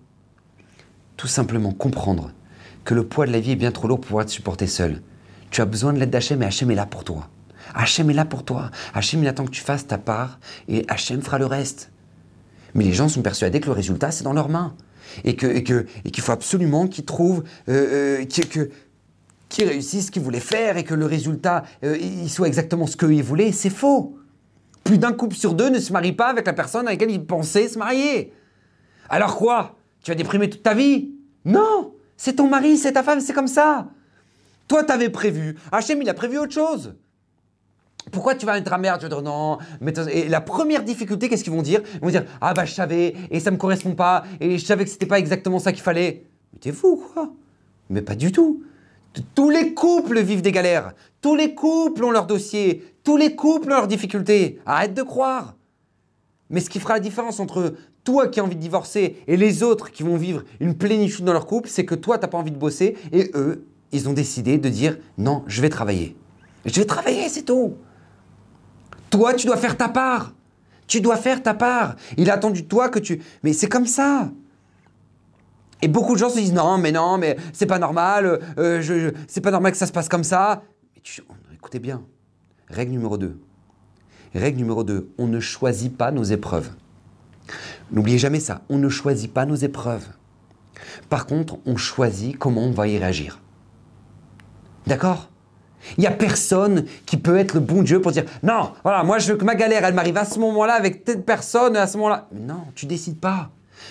tout simplement comprendre que le poids de la vie est bien trop lourd pour pouvoir te supporter seul. Tu as besoin de l'aide d'Hachem et Hachem est là pour toi. Hachem est là pour toi. Hachem, il attend que tu fasses ta part et Hachem fera le reste. Mais les gens sont persuadés que le résultat, c'est dans leurs mains et qu'il et que, et faut absolument qu'ils trouvent, euh, euh réussissent ce qu'ils voulaient faire et que le résultat euh, il soit exactement ce qu'ils voulaient, c'est faux. Plus d'un couple sur deux ne se marie pas avec la personne avec laquelle ils pensaient se marier. Alors quoi? Tu vas déprimer toute ta vie? Non C'est ton mari, c'est ta femme, c'est comme ça. Toi, t'avais prévu. Hachem, il a prévu autre chose. Pourquoi tu vas être mère Tu vas dire non. Et la première difficulté, qu'est-ce qu'ils vont dire? Ils vont dire Ah bah je savais, et ça me correspond pas, et je savais que c'était pas exactement ça qu'il fallait. Mais t'es fou quoi? Mais pas du tout. Tous les couples vivent des galères. Tous les couples ont leurs dossiers. Tous les couples ont leurs difficultés. Arrête de croire. Mais ce qui fera la différence entre toi qui as envie de divorcer et les autres qui vont vivre une plénitude dans leur couple, c'est que toi, tu n'as pas envie de bosser et eux, ils ont décidé de dire non, je vais travailler. Je vais travailler, c'est tout. Toi, tu dois faire ta part. Tu dois faire ta part. Il a attendu de toi que tu... Mais c'est comme ça. Et beaucoup de gens se disent non, mais non, mais c'est pas normal, euh, c'est pas normal que ça se passe comme ça. écoutez bien, règle numéro 2. Règle numéro 2, on ne choisit pas nos épreuves. N'oubliez jamais ça, on ne choisit pas nos épreuves. Par contre, on choisit comment on va y réagir. D'accord? Il n'y a personne qui peut être le bon Dieu pour dire non, voilà, moi je veux que ma galère elle m'arrive à ce moment-là avec telle personne à ce moment-là. Non, tu décides pas.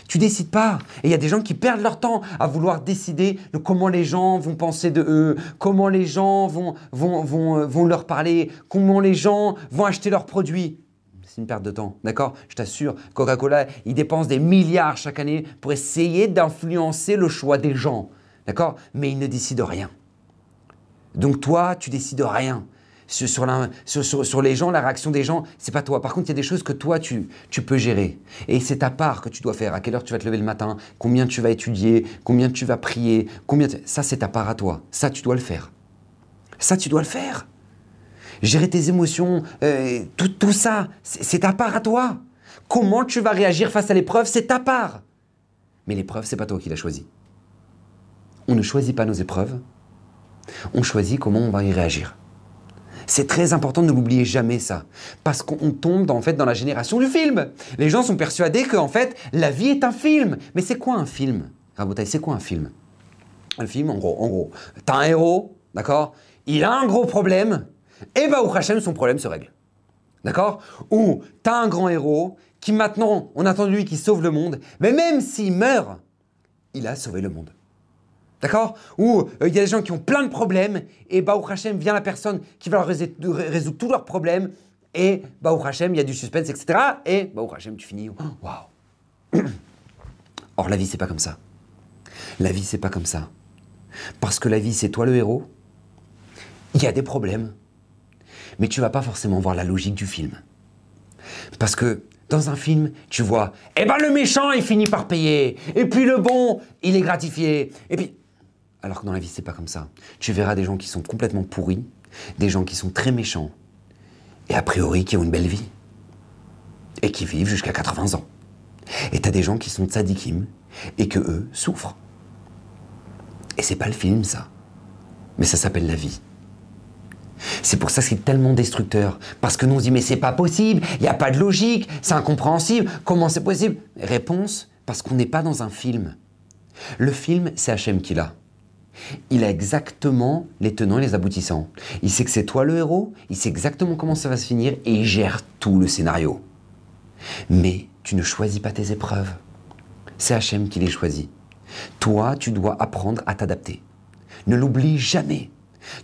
Tu décides pas. Et il y a des gens qui perdent leur temps à vouloir décider de comment les gens vont penser de eux, comment les gens vont, vont, vont, euh, vont leur parler, comment les gens vont acheter leurs produits. C'est une perte de temps, d'accord? Je t'assure, Coca-Cola, ils dépensent des milliards chaque année pour essayer d'influencer le choix des gens, d'accord? Mais ils ne décident rien. Donc toi, tu décides rien sur, les gens, la réaction des gens, c'est pas toi. Par contre, il y a des choses que toi, tu, peux gérer. Et c'est ta part que tu dois faire. À quelle heure tu vas te lever le matin, combien tu vas étudier, combien tu vas prier, combien... Ça, c'est ta part à toi. Ça, tu dois le faire. Ça, tu dois le faire. Gérer tes émotions, euh, tout, tout ça, c'est ta part à toi. Comment tu vas réagir face à l'épreuve, c'est ta part. Mais l'épreuve, c'est pas toi qui l'as choisi. On ne choisit pas nos épreuves. On choisit comment on va y réagir. C'est très important, ne l'oubliez jamais ça. Parce qu'on tombe en fait dans la génération du film. Les gens sont persuadés que en fait la vie est un film. Mais c'est quoi un film Rabotaille, c'est quoi un film? Un film, en gros, en gros, t'as un héros, d'accord? Il a un gros problème, et bah, au Hachem, son problème se règle. D'accord? Ou t'as un grand héros qui maintenant, on attend de lui qu'il sauve le monde, mais même s'il meurt, il a sauvé le monde. D'accord Ou euh, il y a des gens qui ont plein de problèmes et Baruch Hashem vient la personne qui va leur résoudre, tous leurs problèmes et Baruch Hashem, il y a du suspense, etc. Et Baruch Hashem, tu finis. Waouh Or, la vie, c'est pas comme ça. La vie, c'est pas comme ça. Parce que la vie, c'est toi le héros. Il y a des problèmes. Mais tu vas pas forcément voir la logique du film. Parce que dans un film, tu vois, eh ben le méchant, il finit par payer. Et puis le bon, il est gratifié. Et puis, alors que dans la vie, c'est pas comme ça. Tu verras des gens qui sont complètement pourris, des gens qui sont très méchants, et a priori qui ont une belle vie, et qui vivent jusqu'à 80 ans. Et t'as des gens qui sont tzadikim, et que eux souffrent. Et c'est pas le film, ça. Mais ça s'appelle la vie. C'est pour ça que c'est tellement destructeur. Parce que nous on se dit, mais c'est pas possible, il n'y a pas de logique, c'est incompréhensible, comment c'est possible? Réponse, parce qu'on n'est pas dans un film. Le film, c'est Hachem qui l'a il a exactement les tenants et les aboutissants. Il sait que c'est toi le héros, il sait exactement comment ça va se finir et il gère tout le scénario. Mais tu ne choisis pas tes épreuves. C'est Hachem qui les choisit. Toi, tu dois apprendre à t'adapter. Ne l'oublie jamais.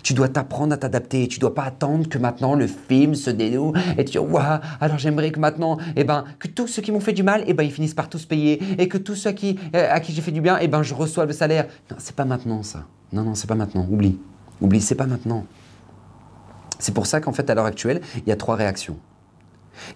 Tu dois t'apprendre à t'adapter. Tu dois pas attendre que maintenant le film se dénoue et tu dis waouh alors j'aimerais que maintenant eh ben que tous ceux qui m'ont fait du mal eh ben ils finissent par tous payer et que tous ceux qui, euh, à qui j'ai fait du bien eh ben je reçois le salaire. Non c'est pas maintenant ça. Non non c'est pas maintenant. Oublie oublie c'est pas maintenant. C'est pour ça qu'en fait à l'heure actuelle il y a trois réactions.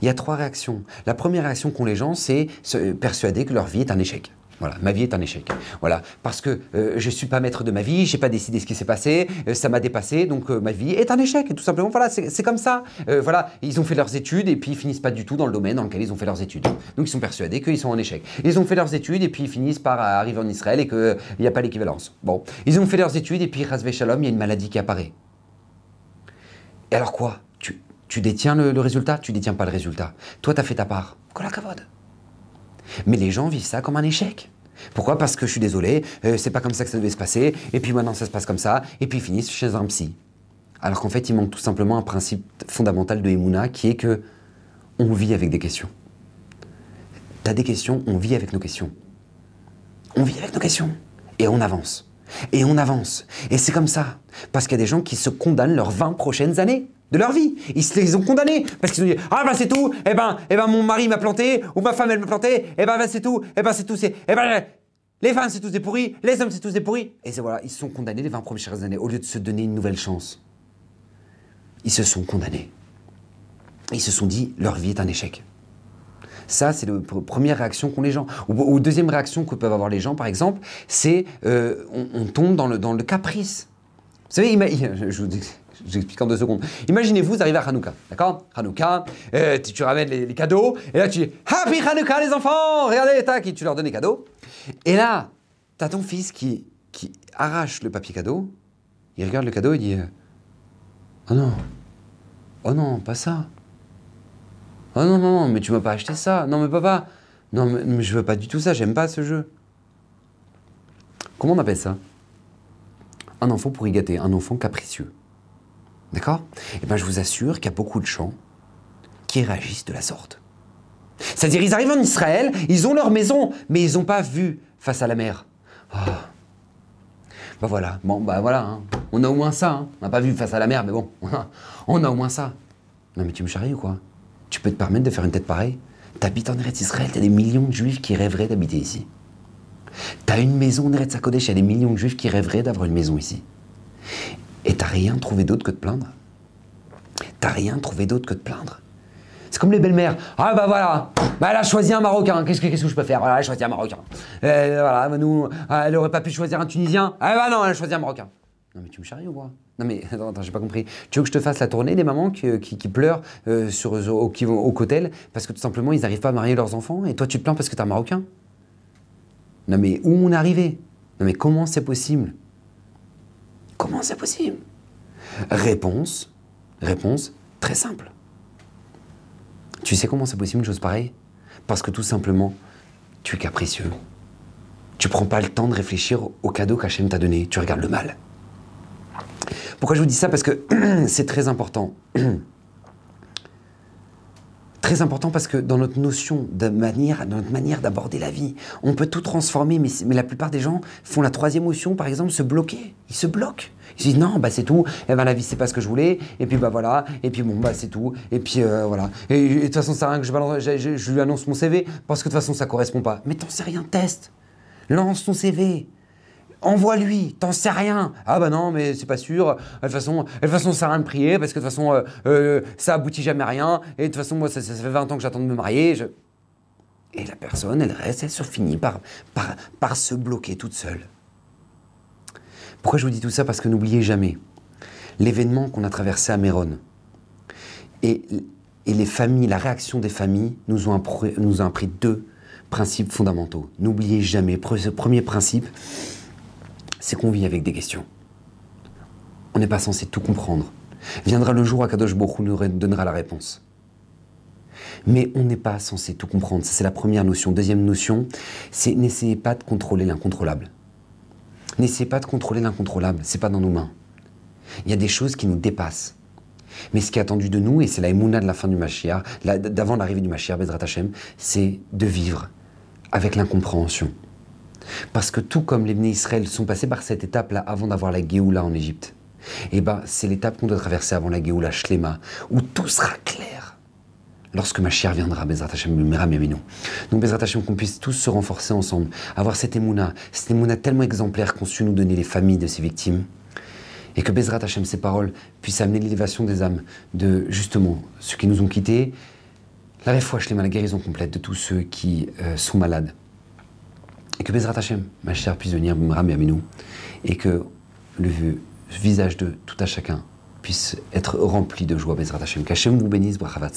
Il y a trois réactions. La première réaction qu'ont les gens c'est se persuader que leur vie est un échec. Voilà, ma vie est un échec. Voilà, parce que euh, je suis pas maître de ma vie, j'ai pas décidé ce qui s'est passé, euh, ça m'a dépassé, donc euh, ma vie est un échec. tout simplement, voilà, c'est comme ça. voilà, ils ont fait leurs études et puis ils finissent pas du tout dans le domaine dans lequel ils ont fait leurs études. Donc ils sont persuadés qu'ils sont en échec. Ils ont fait leurs études et puis ils finissent par arriver en Israël et qu'il n'y a pas l'équivalence. Bon, ils ont fait leurs études et puis Razvé Shalom, il y a une maladie qui apparaît. Et alors quoi? Tu, tu détiens le, résultat? Tu détiens pas le résultat. Toi, tu as fait ta part. Mais les gens vivent ça comme un échec. Pourquoi? Parce que je suis désolé, euh, c'est pas comme ça que ça devait se passer, et puis maintenant ça se passe comme ça, et puis ils finissent chez un psy. Alors qu'en fait, il manque tout simplement un principe fondamental de Emouna qui est que on vit avec des questions. T'as des questions, on vit avec nos questions. On vit avec nos questions. Et on avance. Et on avance. Et c'est comme ça. Parce qu'il y a des gens qui se condamnent leurs 20 prochaines années de leur vie. Ils se les ont condamnés parce qu'ils ont dit ah ben c'est tout, eh ben eh ben mon mari m'a planté ou ma femme elle m'a planté, eh ben, ben, c'est tout, eh ben c'est tout, c'est eh ben les femmes c'est tous des pourris, les hommes c'est tous des pourris. Et voilà, ils sont condamnés les 20 premières années au lieu de se donner une nouvelle chance. Ils se sont condamnés. Ils se sont dit leur vie est un échec. Ça, c'est la première réaction qu'ont les gens. Ou, deuxième réaction que peuvent avoir les gens, par exemple, c'est euh, on, tombe dans le, dans le caprice. Vous savez, je vous dis, J'explique en deux secondes. Imaginez-vous, vous arrivez à Hanouka, d'accord? Hanouka, euh, tu, ramènes les, cadeaux, et là tu dis Happy Hanouka les enfants Regardez, tac, et tu leur donnes les cadeaux. Et là, tu as ton fils qui, arrache le papier cadeau, il regarde le cadeau et dit Oh non, oh non, pas ça. Oh non, non, non, mais tu m'as pas acheté ça. Non, mais papa, non, mais, mais je veux pas du tout ça, j'aime pas ce jeu. Comment on appelle ça? Un enfant pour y gâter, un enfant capricieux. D'accord? Eh bien, je vous assure qu'il y a beaucoup de gens qui réagissent de la sorte. C'est-à-dire, ils arrivent en Israël, ils ont leur maison, mais ils n'ont pas vu face à la mer. Ah. Bah voilà, bon, bah voilà, hein. on a au moins ça. Hein. On n'a pas vu face à la mer, mais bon, on a au moins ça. Non, mais tu me charries ou quoi? Tu peux te permettre de faire une tête pareille? T'habites en Eretz Israël, t'as des millions de juifs qui rêveraient d'habiter ici. T'as une maison en Eretz Hakodesh, il y a des millions de juifs qui rêveraient d'avoir une maison ici. Et t'as rien trouvé d'autre que de plaindre. T'as rien trouvé d'autre que de plaindre. C'est comme les belles-mères. Ah bah voilà, bah elle a choisi un Marocain. Qu'est-ce que, je peux faire? Elle a choisi un Marocain. voilà, bah, nous, ah, elle aurait pas pu choisir un Tunisien. Ah bah non, elle a choisi un Marocain. Non mais tu me charries ou quoi? Non mais attends, attends j'ai pas compris. Tu veux que je te fasse la tournée des mamans qui, pleurent euh, sur, au, qui cotel parce que tout simplement ils n'arrivent pas à marier leurs enfants et toi tu te plains parce que t'es un Marocain Non mais où on est arrivé? Non mais comment c'est possible? Comment c'est possible? Réponse, réponse très simple. Tu sais comment c'est possible une chose pareille? Parce que tout simplement, tu es capricieux. Tu prends pas le temps de réfléchir au cadeau qu'Hachem t'a donné. Tu regardes le mal. Pourquoi je vous dis ça? Parce que c'est très important. très important parce que dans notre notion de manière, dans notre manière d'aborder la vie, on peut tout transformer, mais, mais, la plupart des gens font la troisième notion, par exemple, se bloquer. Ils se bloquent. Ils se disent non, bah c'est tout. Et eh ben la vie c'est pas ce que je voulais. Et puis bah voilà. Et puis bon bah c'est tout. Et puis euh, voilà. Et, de toute façon ça rien que je, je, lui annonce mon CV parce que de toute façon ça correspond pas. Mais t'en sais rien, teste. Lance ton CV. Envoie-lui, t'en sais rien. Ah bah non, mais c'est pas sûr. De toute façon, de toute façon, ça sert à rien de prier parce que de toute façon, euh, euh, ça aboutit jamais à rien. Et de toute façon, moi, ça, fait 20 ans que j'attends de me marier. Et la personne, elle reste, elle se finit par, par, se bloquer toute seule. Pourquoi je vous dis tout ça? Parce que n'oubliez jamais l'événement qu'on a traversé à Méron. Et, et, les familles, la réaction des familles nous ont, appris deux principes fondamentaux. N'oubliez jamais, ce premier principe, c'est qu'on vit avec des questions. On n'est pas censé tout comprendre. Viendra le jour où Akadosh Baruch nous donnera la réponse. Mais on n'est pas censé tout comprendre. Ça, c'est la première notion. Deuxième notion, c'est n'essayez pas de contrôler l'incontrôlable. N'essayez pas de contrôler l'incontrôlable. C'est pas dans nos mains. Il y a des choses qui nous dépassent. Mais ce qui est attendu de nous, et c'est la émouna de la fin du Mashiach, d'avant l'arrivée du Mashiach, Bezrat c'est de vivre avec l'incompréhension. Parce que tout comme les Bnei Israël sont passés par cette étape-là avant d'avoir la Géoula en Égypte, eh ben, c'est l'étape qu'on doit traverser avant la Géoula Shlema, où tout sera clair. Lorsque ma chère viendra, Bezrat Hashem, Donc, Bezrat Hashem, qu'on puisse tous se renforcer ensemble, avoir cette émouna, cette émouna tellement exemplaire qu'ont su nous donner les familles de ces victimes, et que Bezrat Hashem, ces paroles, puissent amener l'élévation des âmes de, justement, ceux qui nous ont quittés, la réfouach, la guérison complète de tous ceux qui euh, sont malades, et que Bezrat Hashem, ma chère, puisse venir me nous, et que le visage de tout à chacun puisse être rempli de joie, Bezrat Hashem. Qu'Hachem vous bénisse, Brachavat